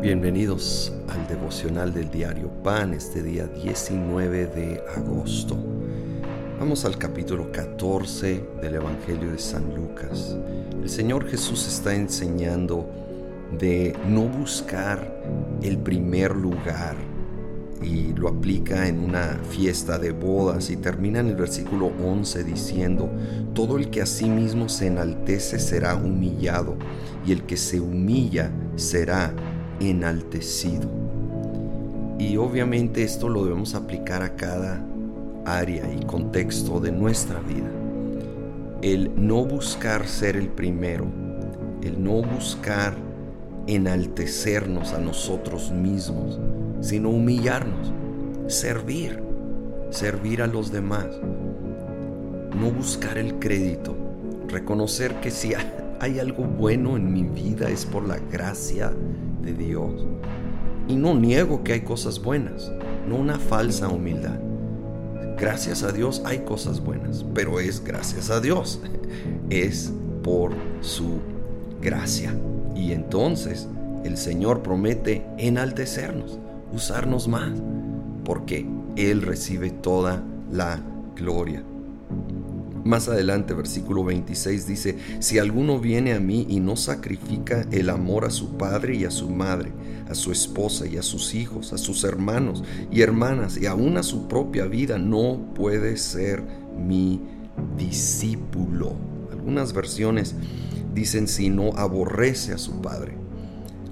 Bienvenidos al devocional del diario Pan este día 19 de agosto. Vamos al capítulo 14 del Evangelio de San Lucas. El Señor Jesús está enseñando de no buscar el primer lugar y lo aplica en una fiesta de bodas y termina en el versículo 11 diciendo, todo el que a sí mismo se enaltece será humillado y el que se humilla será enaltecido. Y obviamente esto lo debemos aplicar a cada área y contexto de nuestra vida. El no buscar ser el primero, el no buscar enaltecernos a nosotros mismos, sino humillarnos, servir, servir a los demás. No buscar el crédito, reconocer que si hay algo bueno en mi vida es por la gracia de Dios. Y no niego que hay cosas buenas, no una falsa humildad. Gracias a Dios hay cosas buenas, pero es gracias a Dios. Es por su gracia. Y entonces el Señor promete enaltecernos, usarnos más, porque Él recibe toda la gloria. Más adelante, versículo 26 dice, si alguno viene a mí y no sacrifica el amor a su padre y a su madre, a su esposa y a sus hijos, a sus hermanos y hermanas y aún a su propia vida, no puede ser mi discípulo. Algunas versiones dicen si no aborrece a su padre.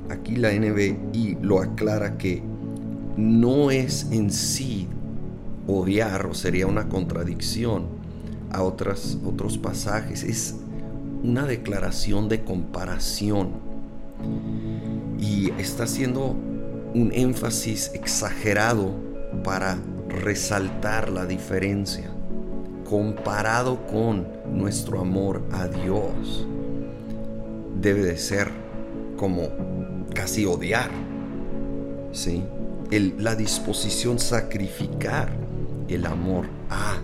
Aquí la NBI lo aclara que no es en sí odiar o sería una contradicción a otros pasajes. Es una declaración de comparación y está haciendo un énfasis exagerado para resaltar la diferencia comparado con nuestro amor a Dios. Debe de ser como casi odiar, ¿sí? la disposición sacrificar el amor a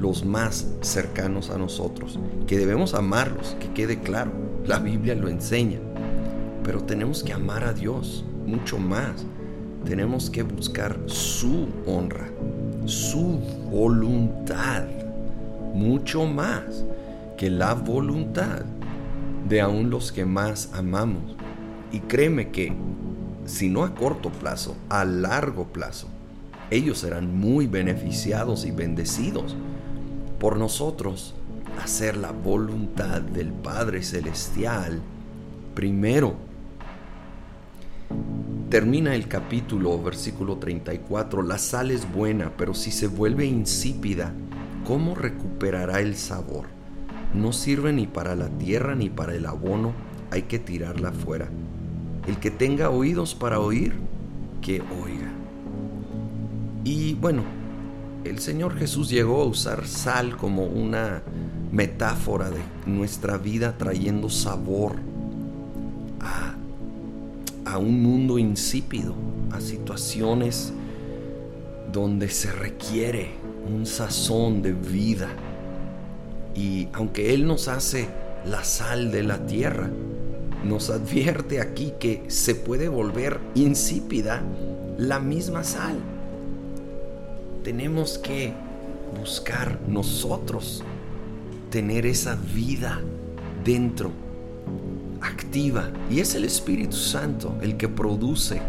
los más cercanos a nosotros, que debemos amarlos, que quede claro, la Biblia lo enseña, pero tenemos que amar a Dios mucho más, tenemos que buscar su honra, su voluntad, mucho más que la voluntad de aún los que más amamos. Y créeme que, si no a corto plazo, a largo plazo, ellos serán muy beneficiados y bendecidos por nosotros hacer la voluntad del Padre Celestial primero. Termina el capítulo, versículo 34, la sal es buena, pero si se vuelve insípida, ¿cómo recuperará el sabor? No sirve ni para la tierra ni para el abono, hay que tirarla fuera. El que tenga oídos para oír, que oiga. Y bueno, el Señor Jesús llegó a usar sal como una metáfora de nuestra vida trayendo sabor a, un mundo insípido, a situaciones donde se requiere un sazón de vida. Y aunque Él nos hace la sal de la tierra, nos advierte aquí que se puede volver insípida la misma sal tenemos que buscar nosotros tener esa vida dentro, activa. Y es el Espíritu Santo el que produce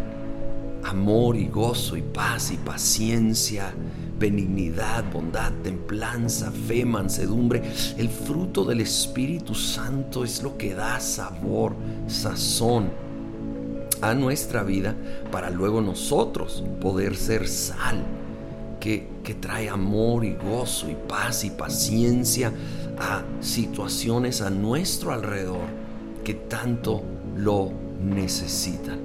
amor y gozo y paz y paciencia, benignidad, bondad, templanza, fe, mansedumbre. El fruto del Espíritu Santo es lo que da sabor, sazón a nuestra vida para luego nosotros poder ser sal que, trae amor y gozo y paz y paciencia a situaciones a nuestro alrededor que tanto lo necesitan.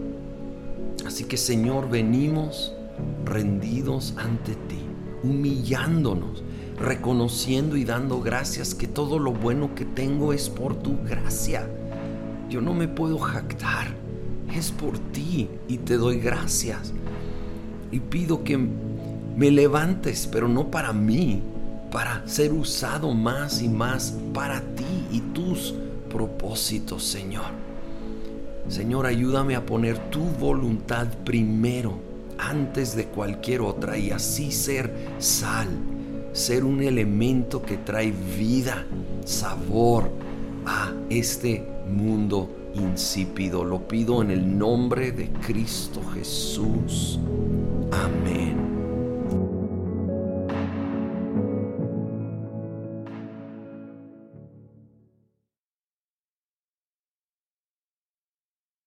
Así que Señor, venimos rendidos ante ti, humillándonos, reconociendo y dando gracias que todo lo bueno que tengo es por tu gracia. Yo no me puedo jactar, es por ti y te doy gracias. Y pido que me levantes, pero no para mí, para ser usado más y más para ti y tus propósitos, Señor. Señor, ayúdame a poner tu voluntad primero, antes de cualquier otra, y así ser sal, ser un elemento que trae vida, sabor a este mundo insípido. Lo pido en el nombre de Cristo Jesús. Amén.